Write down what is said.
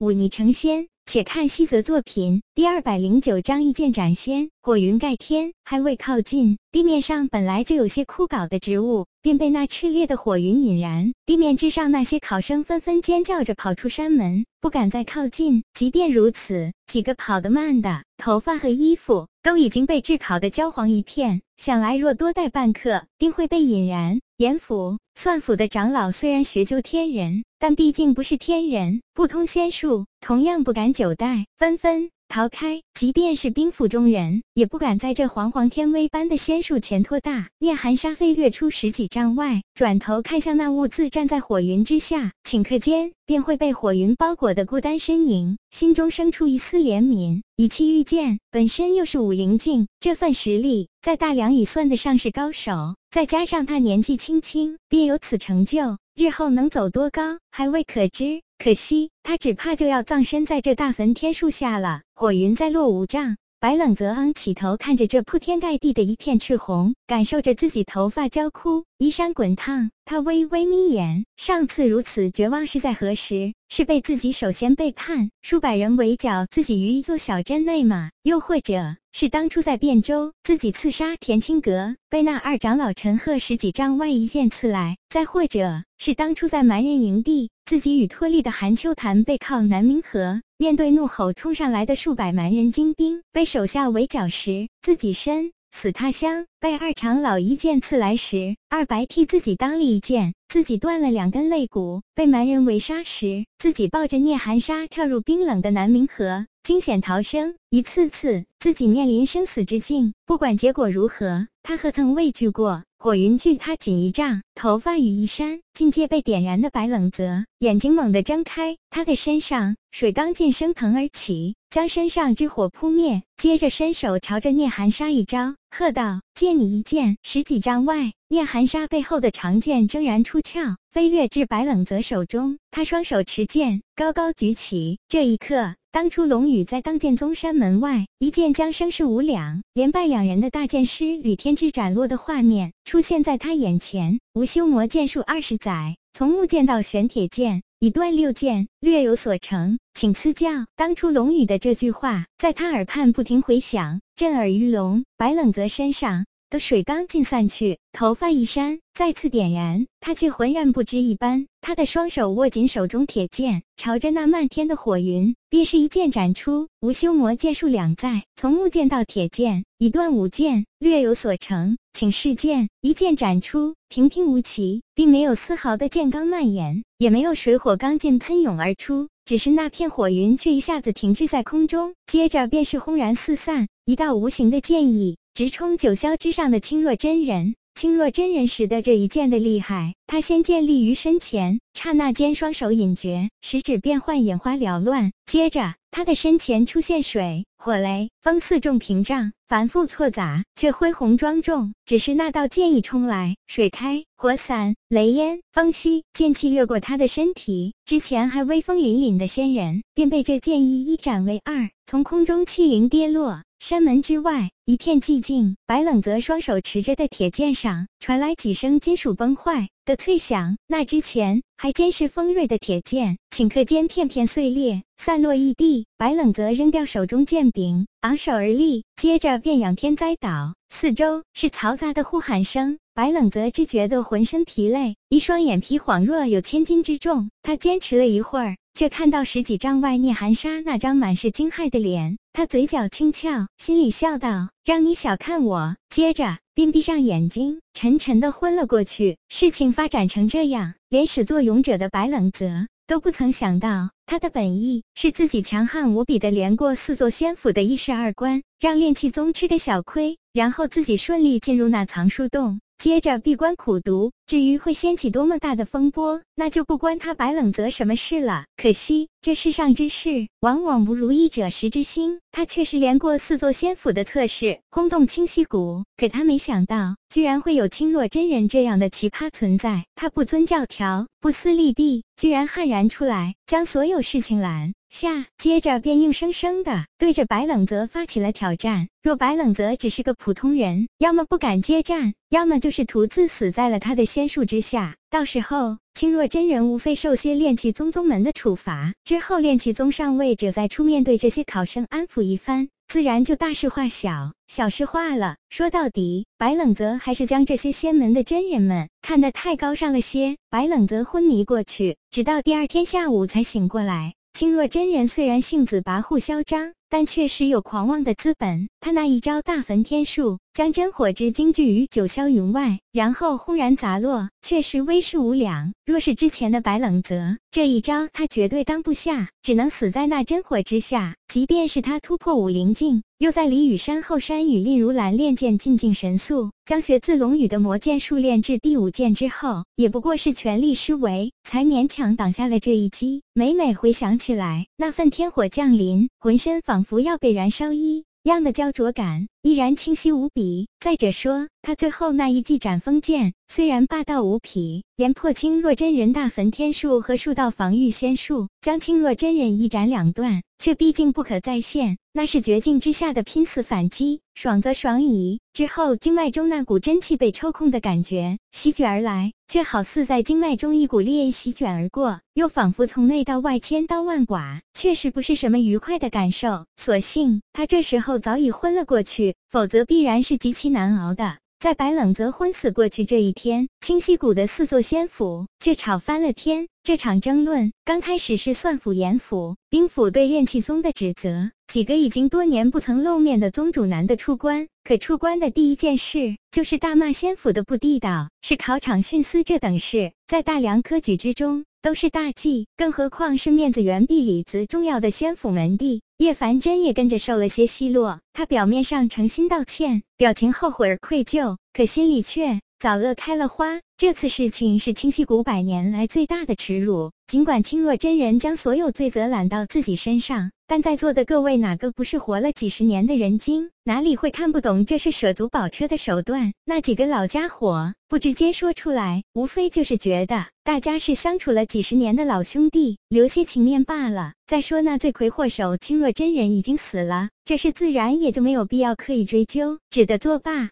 忤逆成仙。且看西泽作品第二百零九章一剑斩仙，火云盖天。还未靠近地面上，本来就有些枯槁的植物，便被那炽烈的火云引燃。地面之上，那些考生纷纷尖叫着跑出山门，不敢再靠近。即便如此，几个跑得慢的，头发和衣服都已经被炙烤得焦黄一片。想来若多待半刻，定会被引燃。严府、算府的长老虽然学究天人，但毕竟不是天人，不通仙术，同样不敢久待，纷纷逃开。即便是兵府中人，也不敢在这煌煌天威般的仙术前拖大。聂寒沙飞掠出十几丈外，转头看向那兀自站在火云之下，顷刻间便会被火云包裹的孤单身影，心中生出一丝怜悯。以气御剑，本身又是武灵境，这份实力在大梁已算得上是高手。再加上他年纪轻轻，便有此成就，日后能走多高还未可知。可惜他只怕就要葬身在这大坟天树下了。火云再落五丈。白冷泽昂起头看着这铺天盖地的一片赤红，感受着自己头发焦枯、衣衫滚烫。他微微眯眼，上次如此绝望是在何时？是被自己首先背叛，数百人围剿自己于一座小镇内吗？又或者是当初在汴州自己刺杀田青阁，被那二长老陈赫十几丈外一剑刺来？再或者是当初在蛮人营地，自己与脱力的韩秋潭背靠南明河？面对怒吼冲上来的数百蛮人精兵，被手下围剿时，自己身死他乡；被二长老一剑刺来时，二白替自己当了一剑，自己断了两根肋骨；被蛮人围杀时，自己抱着聂寒沙跳入冰冷的南明河，惊险逃生。一次次，自己面临生死之境，不管结果如何，他何曾畏惧过？火云距他仅一丈，头发与衣衫境界被点燃的白冷泽，眼睛猛地睁开，他的身上水刚劲升腾而起，将身上之火扑灭，接着伸手朝着聂寒沙一招，喝道：“借你一剑！”十几丈外，聂寒沙背后的长剑铮然出鞘，飞跃至白冷泽手中，他双手持剑，高高举起。这一刻。当初龙宇在当剑宗山门外一剑将生势无两，连败两人的大剑师吕天之斩落的画面出现在他眼前。无修魔剑术二十载，从木剑到玄铁剑，已断六剑，略有所成，请赐教。当初龙宇的这句话在他耳畔不停回响，震耳欲聋。白冷泽身上。的水刚尽散去，头发一扇，再次点燃，他却浑然不知一般。他的双手握紧手中铁剑，朝着那漫天的火云，便是一剑斩出。无修魔剑术两在，从木剑到铁剑，已断五剑，略有所成，请试剑。一剑斩出，平平无奇，并没有丝毫的剑罡蔓延，也没有水火刚劲喷涌而出，只是那片火云却一下子停滞在空中，接着便是轰然四散，一道无形的剑意。直冲九霄之上的青若真人，青若真人使得这一剑的厉害，他先剑立于身前，刹那间双手引绝，十指变幻，眼花缭乱。接着，他的身前出现水、火、雷、风四重屏障，繁复错杂，却恢宏庄重。只是那道剑一冲来，水开，火散，雷烟，风息，剑气越过他的身体，之前还威风凛凛的仙人，便被这剑意一斩为二，从空中气灵跌落。山门之外一片寂静，白冷泽双手持着的铁剑上传来几声金属崩坏的脆响。那之前还坚实锋锐的铁剑，顷刻间片片碎裂，散落一地。白冷泽扔掉手中剑柄，昂首而立，接着便仰天栽倒。四周是嘈杂的呼喊声。白冷泽只觉得浑身疲累，一双眼皮恍若有千斤之重。他坚持了一会儿。却看到十几丈外聂寒沙那张满是惊骇的脸，他嘴角轻翘，心里笑道：“让你小看我。”接着便闭上眼睛，沉沉的昏了过去。事情发展成这样，连始作俑者的白冷泽都不曾想到，他的本意是自己强悍无比的连过四座仙府的一十二关，让炼气宗吃个小亏，然后自己顺利进入那藏书洞。接着闭关苦读，至于会掀起多么大的风波，那就不关他白冷泽什么事了。可惜这世上之事，往往无如意者十之心。他却是连过四座仙府的测试，轰动清溪谷。可他没想到，居然会有青若真人这样的奇葩存在。他不遵教条，不思利弊，居然悍然出来，将所有事情拦。下，接着便硬生生的对着白冷泽发起了挑战。若白冷泽只是个普通人，要么不敢接战，要么就是徒自死在了他的仙术之下。到时候青若真人无非受些炼气宗宗门的处罚，之后炼气宗上位者再出面对这些考生安抚一番，自然就大事化小，小事化了。说到底，白冷泽还是将这些仙门的真人们看得太高尚了些。白冷泽昏迷过去，直到第二天下午才醒过来。青若真人虽然性子跋扈嚣张，但确实有狂妄的资本。他那一招大焚天术，将真火之惊聚于九霄云外，然后轰然砸落，却是威势无两。若是之前的白冷泽，这一招他绝对当不下，只能死在那真火之下。即便是他突破武灵境，又在李雨山后山与令如兰练剑进境神速，将学自龙羽的魔剑术练至第五剑之后，也不过是全力施为，才勉强挡下了这一击。每每回想起来，那份天火降临，浑身仿佛要被燃烧一样的焦灼感，依然清晰无比。再者说，他最后那一记斩风剑，虽然霸道无匹，连破青若真人大焚天术和数道防御仙术，将青若真人一斩两断。却毕竟不可再现，那是绝境之下的拼死反击，爽则爽矣。之后经脉中那股真气被抽空的感觉席卷而来，却好似在经脉中一股烈焰席卷而过，又仿佛从内到外千刀万剐，确实不是什么愉快的感受。所幸他这时候早已昏了过去，否则必然是极其难熬的。在白冷泽昏死过去这一天，清溪谷的四座仙府却吵翻了天。这场争论刚开始是算府、严府、兵府对炼气宗的指责，几个已经多年不曾露面的宗主难得出关，可出关的第一件事就是大骂仙府的不地道，是考场徇私这等事，在大梁科举之中都是大忌，更何况是面子园壁里子重要的仙府门第。叶凡真也跟着受了些奚落，他表面上诚心道歉，表情后悔而愧疚，可心里却早乐开了花。这次事情是清溪谷百年来最大的耻辱。尽管清若真人将所有罪责揽到自己身上，但在座的各位哪个不是活了几十年的人精？哪里会看不懂这是舍足保车的手段？那几个老家伙不直接说出来，无非就是觉得大家是相处了几十年的老兄弟，留些情面罢了。再说那罪魁祸首清若真人已经死了，这事自然也就没有必要刻意追究，只得作罢。